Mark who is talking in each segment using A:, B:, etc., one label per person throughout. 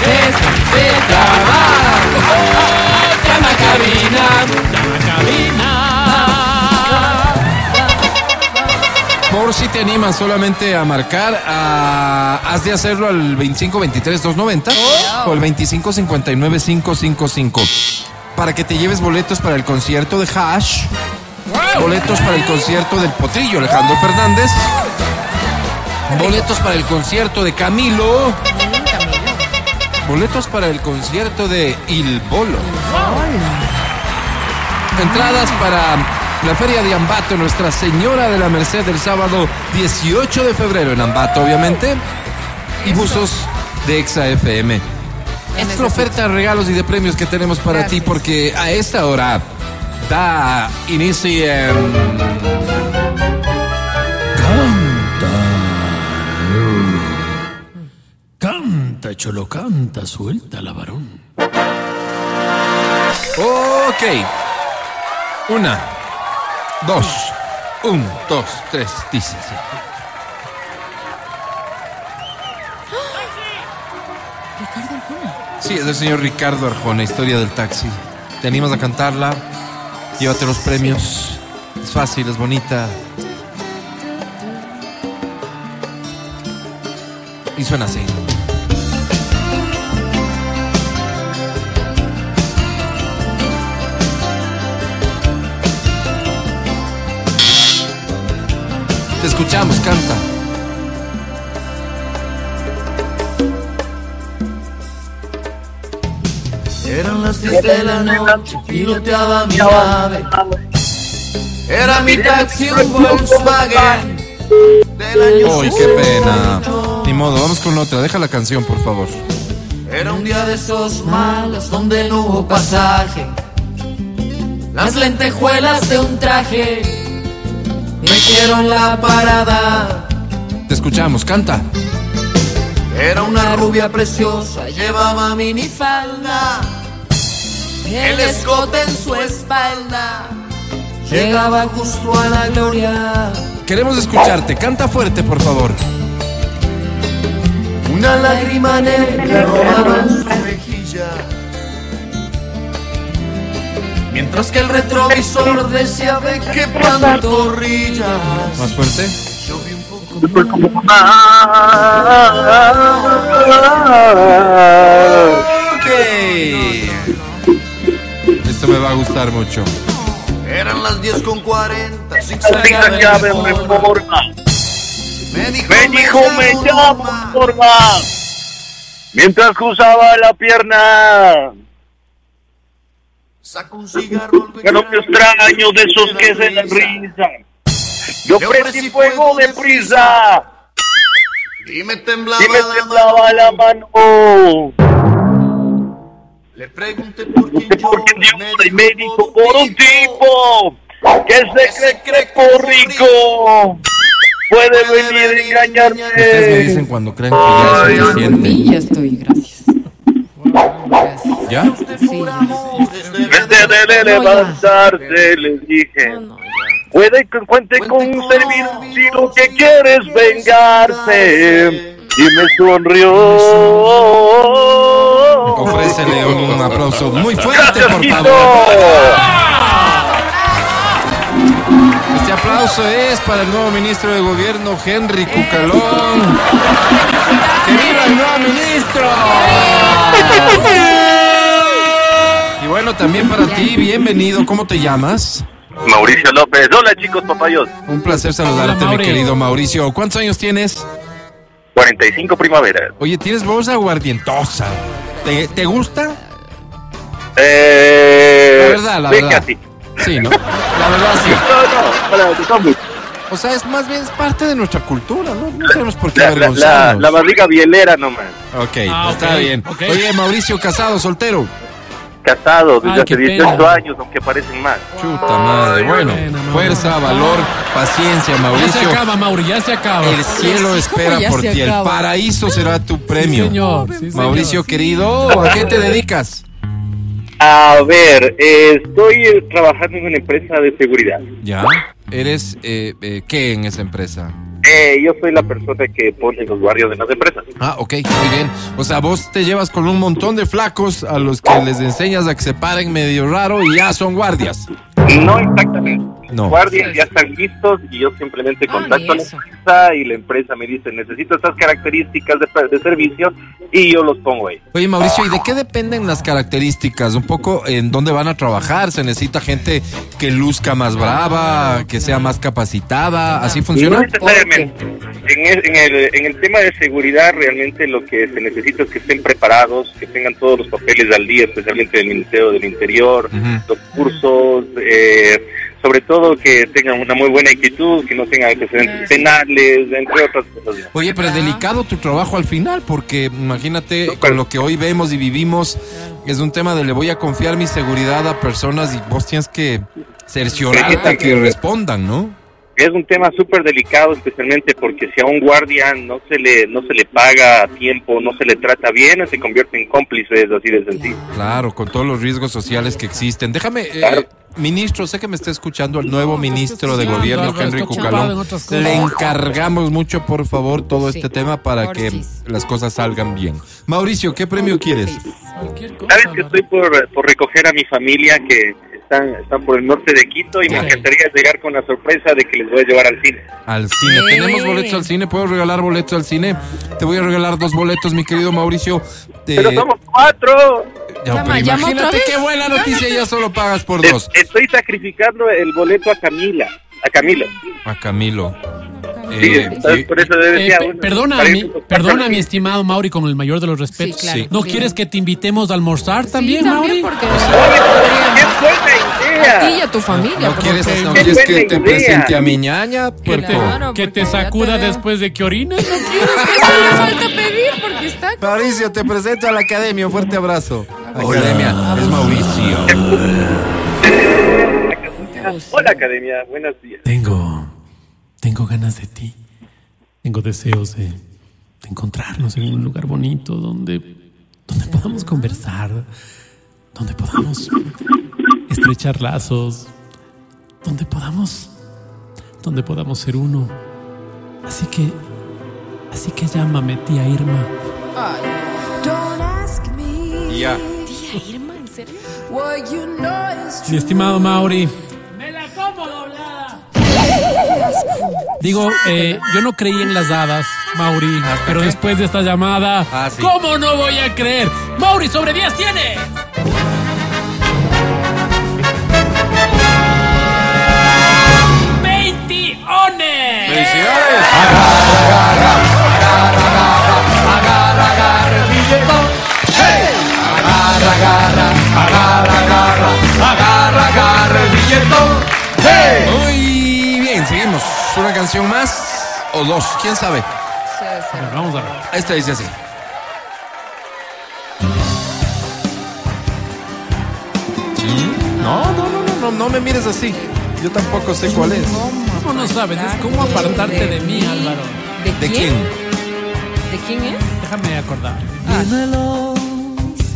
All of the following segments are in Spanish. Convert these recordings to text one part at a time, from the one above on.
A: deja de llamar. Llama a cabina, llama a cabina.
B: Por si te animas solamente a marcar, ah, has de hacerlo al 2523-290 o al 2559-555 para que te lleves boletos para el concierto de Hash, boletos para el concierto del Potrillo Alejandro Fernández, boletos para el concierto de Camilo, boletos para el concierto de Il Bolo. Entradas para la Feria de Ambato, Nuestra Señora de la Merced, el sábado 18 de febrero en Ambato, obviamente. Y buzos de Exa FM. La oferta de regalos y de premios que tenemos para
C: Gracias.
B: ti, porque a esta hora da inicio en...
A: Canta, cholo, canta, suelta la varón.
B: Ok. Una, dos, un, dos, tres, dice.
C: Ricardo Arjona.
B: Sí, es el señor Ricardo Arjona, historia del taxi. ¿Te animas a cantarla? Llévate los premios. Es fácil, es bonita. Y suena así. Escuchamos, canta.
A: Eran las 10 de la noche, piloteaba mi nave. Era mi taxi, un Volkswagen del año
B: Uy, qué pena. Ni modo, vamos con otra. Deja la canción, por favor.
A: Era un día de esos malos donde no hubo pasaje. Las lentejuelas de un traje me quiero en la parada.
B: Te escuchamos, canta.
A: Era una rubia preciosa, llevaba minifalda. El escote en su espalda llegaba justo a la gloria.
B: Queremos escucharte. Canta fuerte, por favor.
A: Una lágrima negra rodaba en su mejilla. Mientras que el retrovisor decía ve qué pantorrillas.
B: Más fuerte.
A: Yo vi un poco
B: Ok. Esto me va a gustar mucho.
A: Eran las 10 con 40,
D: Zigzagueaba en reforma.
A: Me dijo,
D: Me dijo, me llamo forma. Mientras cruzaba la pierna.
A: Saca un cigarro.
D: Que no me extraño de esos que se dan risa. Yo prendí fuego de prisa.
A: Y me temblaba,
D: Y me
A: la
D: temblaba la
A: mano.
D: mano.
A: Le pregunté por quién
D: Porque
A: llora,
D: Dios y me dijo por un tipo que se cree por rico puede venir a
B: Ustedes me
D: engañarme.
B: dicen cuando creen que ya es
C: Por
B: suficiente.
C: mí ya estoy, gracias. Gracias.
B: ¿Ya?
C: Sí, ya.
D: Antes de levantarse le dije.
C: No, no, ya.
D: Puede que cuente con un servidor si lo que quieres vengarse. Y me sonrió.
B: Ofrécele un aplauso muy fuerte,
D: Gracias,
B: por favor. Este aplauso es para el nuevo ministro de Gobierno, Henry Cucalón. ¡Que viva el nuevo ministro! Y bueno, también para ti, bienvenido. ¿Cómo te llamas?
D: Mauricio López. Hola chicos, papayos.
B: Un placer saludarte,
A: Hola,
B: mi querido Mauricio. ¿Cuántos años tienes?
D: 45 primavera.
B: Oye, tienes voz aguardientosa. ¿Te, te gusta?
D: Eh,
B: La verdad, la verdad.
D: casi.
B: Sí, ¿no? La verdad, sí.
D: No, no, para.
B: O sea, es más bien es parte de nuestra cultura, ¿no? No tenemos por qué
D: La, la, la,
B: avergonzarnos.
D: la barriga bielera nomás.
B: Ok,
A: Ah,
B: está bien. Oye, Mauricio, casado, soltero.
D: Casado desde
A: Ay,
D: hace
A: qué
D: 18
A: pena.
D: años, aunque parecen más.
B: Chuta madre. Bueno,
A: pena,
B: fuerza, valor, paciencia,
A: Ya se
B: Mauricio.
A: acaba, Mauri, ya se acaba.
B: El cielo espera por ti. El paraíso será tu premio.
A: señor. sí, señor.
B: Mauricio, querido, ¿a qué te dedicas?
D: A ver, eh, estoy eh, trabajando en una empresa de seguridad.
B: Ya. ¿Eres eh, eh, qué en esa empresa?
E: Eh, yo soy la persona que pone los guardias en las empresas.
B: Ah, ok, muy bien. O sea, vos te llevas con un montón de flacos a los que les enseñas a que se paren medio raro y ya son guardias.
E: No exactamente.
B: No.
E: Los guardias ya están listos y yo simplemente
C: Ah,
E: contacto a la empresa y la empresa me dice, necesito estas características de, de servicio y yo los pongo ahí.
B: Oye, Mauricio, ¿y de qué dependen las características? Un poco en dónde van a trabajar. ¿Se necesita gente que luzca más brava, que sea más capacitada? ¿Así
E: No
B: funciona?
E: necesariamente. En el, en, el, en el tema de seguridad realmente lo que se necesita es que estén preparados, que tengan todos los papeles al día, especialmente del Ministerio del Interior, los cursos, eh, sobre todo que tengan una muy buena actitud, que no tengan antecedentes penales, entre otras cosas.
B: Oye, pero es delicado tu trabajo al final, porque imagínate
E: No,
B: con lo que hoy vemos y vivimos, es un tema de le voy a confiar mi seguridad a personas y vos tienes que cerciorarte a que respondan, ¿no?
E: Es un tema súper delicado, especialmente porque si a un guardia no se le no se le paga a tiempo, no se le trata bien, se convierte en cómplices, así de sencillo.
B: Claro, con todos los riesgos sociales que existen. Déjame, eh,
E: Claro.
B: ministro, sé que me está escuchando el nuevo ministro de Gobierno, Henry
C: en
B: Cucalón. Le encargamos mucho, por favor, todo
C: Sí,
B: este tema para que las cosas salgan bien. Mauricio, ¿qué premio quieres?
E: Sabes que estoy por, por recoger a mi familia que están, están por el norte de Quito y me encantaría llegar con la sorpresa de que les voy a llevar al cine.
B: Al cine.
C: Sí.
B: ¿Tenemos boletos al cine? ¿Puedo regalar boletos al cine? Te voy a regalar dos boletos, mi querido Mauricio. Te-
E: Pero somos cuatro.
B: Ya,
C: Llama,
B: pero
C: llama otra
B: imagínate
C: vez.
B: qué buena noticia, ya solo pagas por
E: Es-
B: dos.
E: Estoy sacrificando el boleto a Camila, a Camilo.
B: A Camilo.
E: Sí,
B: Eh,
C: Eh,
E: decía,
C: perdona, mi, perdona, mi estimado Mauri, con el mayor de los respetos.
B: claro. Sí.
C: ¿No quieres que te invitemos a almorzar
F: Sí,
C: también, Mauri?
F: porque ti y a tu familia.
B: ¿No quieres, no
E: Qué
B: quieres que te presente a mi ñaña,
C: Que
B: puerco?
F: Claro,
C: que te sacuda
F: te
C: después de que orines, ¿no quieres?
F: Eso le falta pedir porque está.
B: Mauricio, te presento a la academia. Un fuerte abrazo. Academia, es Mauricio.
E: Hola, Academia, buenos días.
C: Tengo, tengo ganas de ti. Tengo deseos de, de encontrarnos en un lugar bonito donde, donde podamos conversar, donde podamos estrechar lazos, donde podamos, donde podamos ser uno. Así que, así que llámame, tía Irma.
G: Don't ask me
B: Y ya.
F: Tía Irma, ¿en serio?
G: what you know is
C: Mi estimado Mauri. Digo, eh, yo no creí en las hadas, Mauri, pero después de esta llamada,
B: Ah, sí.
C: ¿cómo no voy a creer? Mauri, sobre 10 tiene.
B: Canción más o dos? ¿Quién sabe?
C: A ver, Vamos a ver.
B: Esta dice así. ¿Mm? No, no, no, no, no, no me mires así. Yo tampoco sé cuál es.
C: ¿Cómo no sabes? Es cómo apartarte de mí, Álvaro.
F: ¿De,
B: ¿De
F: quién? ¿De quién es?
C: Déjame acordar.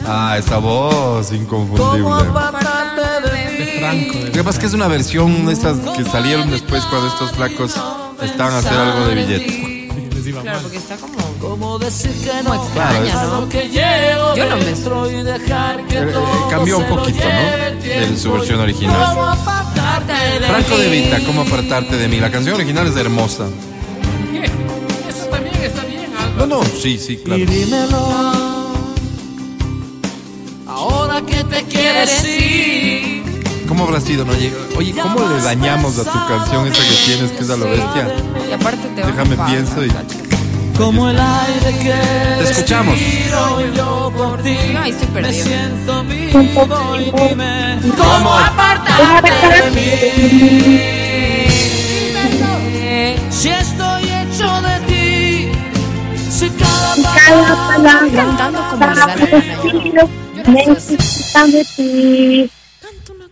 B: Ah, esa voz inconfundible.
C: De Franco.
B: Lo que pasa es que es una versión de estas que salieron después cuando estos flacos estaban a hacer algo de billete.
F: Claro, porque está como. Como extraña,
B: Claro,
F: ¿no? Yo no me estoy.
B: Eh, eh, cambió un poquito, ¿no? De su versión original. Franco de Vita, ¿cómo apartarte de mí? La canción original es hermosa.
C: ¿Qué? Eso también está bien,
B: No,
C: Álvaro.
B: no, sí, sí, claro.
A: Ahora que te quieres ir.
B: ¿Cómo habrá sido? No llega. Oye, ¿cómo le dañamos a tu canción esa que tienes, que es a lo bestia?
F: Y aparte te
B: Déjame
F: pagar,
B: pienso y.
A: Como el aire que
B: Te escuchamos.
A: respiro yo por ti.
F: No, ahí estoy
A: Me
F: perdido.
A: siento vivo y dime cómo apartarte de mí. Si estoy hecho de ti, si cada palabra
F: cantando como la
H: de ti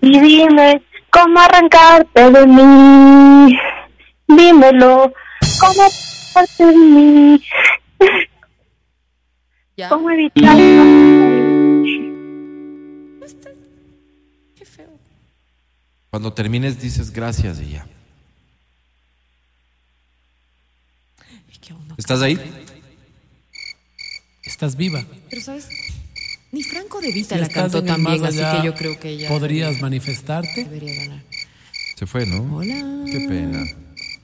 H: y dime cómo arrancarte de mí. Dímelo, cómo arrancarte de mí.
F: Ya.
H: ¿Cómo evitar?
F: Qué feo.
B: Cuando termines dices gracias y ya. ¿Estás ahí?
C: Estás viva.
F: Pero, ¿sabes? Ni Franco de Vita
C: Si
F: la cantó tan bien, así que yo creo que ella
C: ¿Podrías
F: debería,
C: manifestarte?
F: debería ganar.
B: Se fue, ¿no?
F: Hola.
B: Qué pena.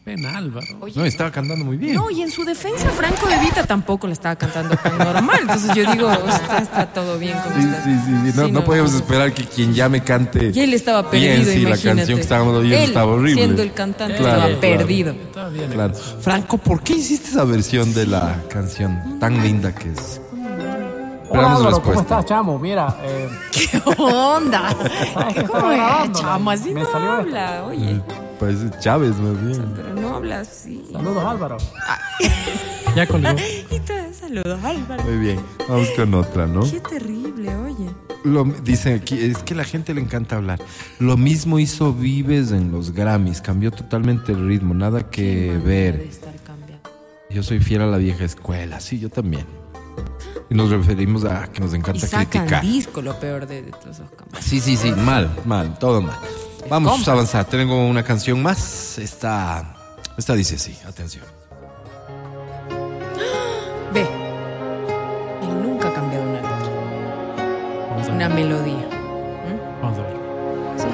C: Ven, Álvaro.
F: Oye,
B: No, estaba cantando muy bien.
F: No, y en su defensa, Franco de Vita tampoco le estaba cantando tan normal. Entonces yo digo, está, está todo bien con
B: Sí, sí, sí, sí. No,
F: Sí,
B: no podíamos esperar que quien llame cante.
F: Y él estaba
B: bien,
F: perdido,
B: sí, la canción que estábamos oyendo
F: Él,
B: estaba horrible.
F: siendo el cantante,
B: Claro,
F: estaba
B: claro.
F: perdido.
C: Está bien.
B: Claro. Franco, ¿por qué hiciste esa versión de la canción tan linda que es? Esperamos respuesta.
I: chamo? Mira, eh,
F: ¿Qué onda? ¿Cómo es, chamo? Así
I: me
F: no
I: salió esto.
F: habla, oye.
B: Parece Chávez, más bien.
F: Pero no habla así.
I: saludos Álvaro.
C: Ya colgó.
F: Y te saludos, Álvaro.
B: Muy bien. Vamos con otra, ¿no?
F: Qué terrible, oye.
B: Lo, dicen aquí, es que a la gente le encanta hablar. Lo mismo hizo Vives en los Grammys, cambió totalmente el ritmo, nada que ver.
F: de estar cambiando.
B: Yo soy fiel a la vieja escuela, sí, yo también. Y nos referimos a que nos
F: Y
B: encanta
F: sacan
B: criticar.
F: disco, lo peor de, de todos esos campos.
B: Sí, sí, sí, mal, mal, todo mal. Vamos a avanzar. Tengo una canción más. Esta, esta dice así, atención.
F: Ve. Él nunca ha cambiado una letra.
C: Vamos a
F: Una
C: ver.
F: melodía.
C: Vamos a ver.
F: ¿Sí?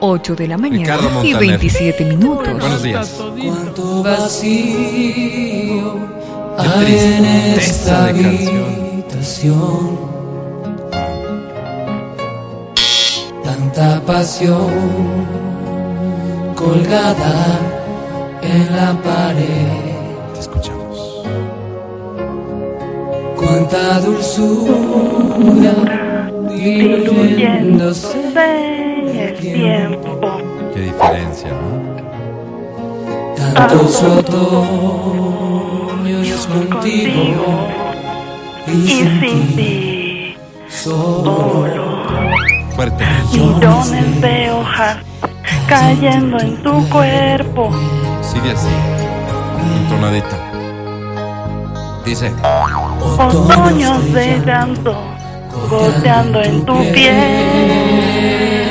J: 8 de la mañana y
B: Montaner.
J: 27 minutos.
B: Buenos días.
A: Cuánto vacío hay en esta habitación. Tanta pasión colgada en la pared.
B: Te escuchamos.
A: Cuánta dulzura diluyéndose
H: el tiempo.
B: Qué diferencia, ¿no?
A: Tantos otoños contigo y sin
H: sin
A: ti
H: ti,
A: solo.
B: Fuerte.
H: millones de hojas cayendo en tu cuerpo.
B: Sigue así. Entonadita. Dice.
H: Otoños de llanto goteando en tu piel.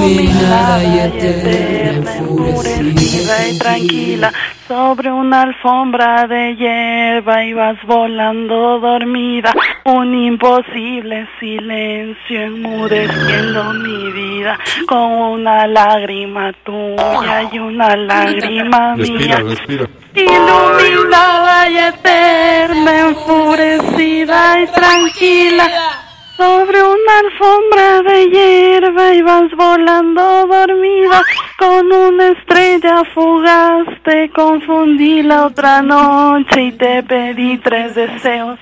H: Iluminada y eterna, enfurecida y tranquila, sobre una alfombra de hierba ibas volando dormida, un imposible silencio enmudeciendo mi vida, con una lágrima tuya y una lágrima mía.
B: Respira, respira.
H: Iluminada y eterna, enfurecida y tranquila. Sobre una alfombra de hierba ibas volando dormida con una estrella fugaz. Te confundí la otra noche y te pedí tres deseos.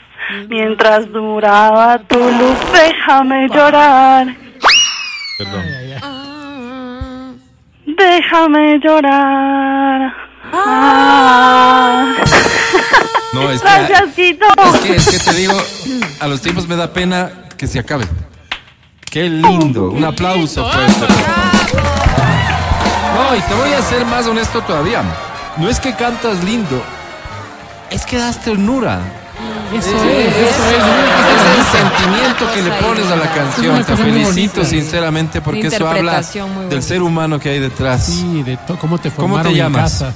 H: Mientras duraba tu luz, déjame llorar,
B: Perdón.
H: déjame llorar. Ah.
B: No, es
H: Gracias,
B: que, es que, es que te digo, a los tiempos me da pena que se acabe. Qué lindo. Un aplauso favor. No, y te voy a ser más honesto todavía. No es que cantas lindo, es que das ternura.
C: Eso
B: Sí,
C: es, eso es.
B: Es el sentimiento que le pones a la
C: Es
B: canción. Te felicito sinceramente porque eso habla del ser humano que hay detrás.
C: Sí, de to- cómo te
B: ¿Cómo te
C: formaron en
B: llamas?
C: casa.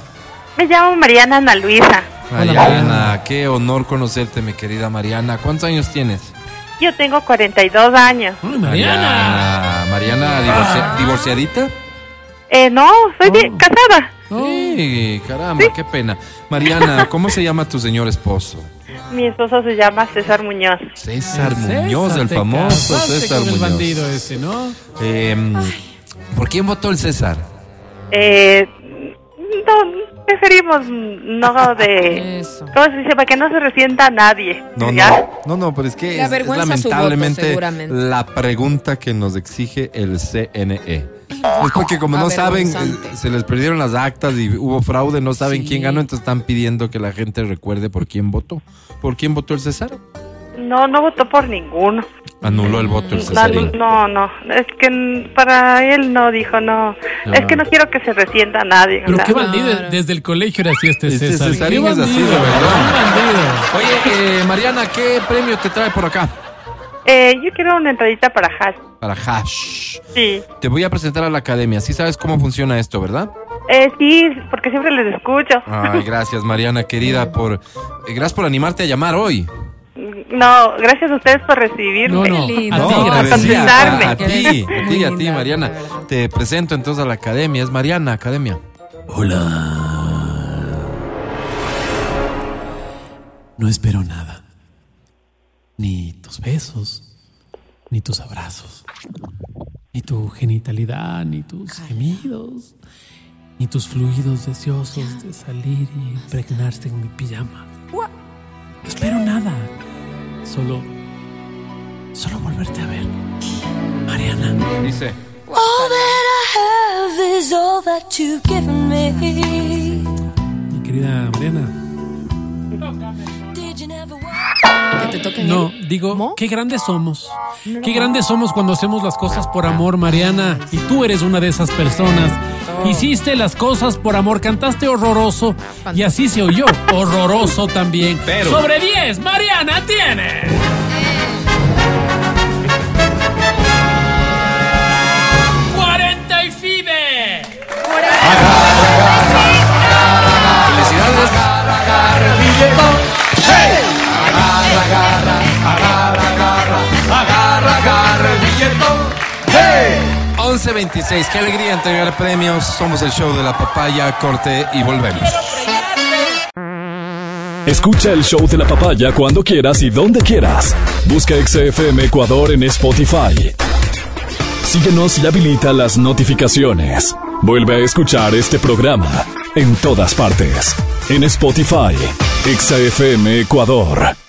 H: Me llamo Mariana Ana Luisa.
B: Mariana, qué honor conocerte, mi querida Mariana. ¿Cuántos años tienes?
H: Yo tengo 42 años.
C: Ay, Mariana.
B: Mariana, Mariana, divorcia- divorciadita.
H: Eh, no, soy de-
C: Oh.
H: casada.
B: Sí, caramba, qué pena. Mariana, ¿cómo se llama tu señor esposo?
H: Mi esposo se llama César Muñoz.
B: César Muñoz, el famoso César
C: con el
B: Muñoz.
C: bandido ese, ¿no?
B: Eh, ¿Por quién votó el César?
H: Eh, preferimos no de...
F: Eso.
H: ¿Cómo se dice? Para que no se resienta a nadie.
B: No,
H: ¿ya?
B: no, no, no, pero es que es,
F: voto,
B: lamentablemente la pregunta que nos exige el CNE. Es porque como no saben, eh, se les perdieron las actas y hubo fraude, no saben
F: Sí.
B: quién ganó, entonces están pidiendo que la gente recuerde por quién votó. ¿Por quién votó el César?
H: No, no votó por ninguno.
B: Anuló el voto el
H: No,
B: Cesarín.
H: no, no. Es que para él no dijo no. Es que no quiero que se resienta a nadie.
C: Pero
H: ¿verdad?
C: qué bandido. Desde el colegio era así este
B: Este
C: César.
B: Cesarín
C: Qué
B: es así,
C: bandido,
B: de verdad. Oye, eh, Mariana, ¿qué premio te trae por acá?
H: Eh, yo quiero una entradita para Hash.
B: Para Hash.
H: Sí.
B: Te voy a presentar a la academia. Sí sabes cómo funciona esto, ¿verdad?
H: Eh, sí, porque siempre les escucho.
B: Ay, gracias, Mariana, querida, por... eh, Gracias por animarte a llamar hoy.
H: No, gracias a ustedes por recibirme.
C: No, no,
F: lindo.
C: a
B: No,
C: ti,
H: contestarme.
B: a, ti, a ti, a ti, Mariana. Te presento entonces a la academia. Es Mariana, academia.
C: Hola. No espero nada. Ni tus besos, ni tus abrazos, ni tu genitalidad, ni tus gemidos, ni tus fluidos deseosos de salir y impregnarse en mi pijama. No espero nada. Solo. Solo volverte a ver. Mariana.
B: Dice.
G: All that I have is all that you've given me.
C: Mi querida Mariana.
F: Te toquen
C: No,
F: el-
C: digo,
F: ¿Mo?
C: qué grandes somos. Qué grandes somos cuando hacemos las cosas por amor, Mariana. Y tú eres una de esas personas. Hiciste las cosas por amor, cantaste horroroso. Y así se oyó, horroroso también.
B: Pero-
C: Sobre 10, Mariana tiene.
B: 11.26, qué alegría entregar premios. Somos el show de la papaya, corte y volvemos.
I: Escucha el show de la papaya cuando quieras y donde quieras. Busca XFM Ecuador en Spotify. Síguenos y habilita las notificaciones. Vuelve a escuchar este programa en todas partes. En Spotify, XFM Ecuador.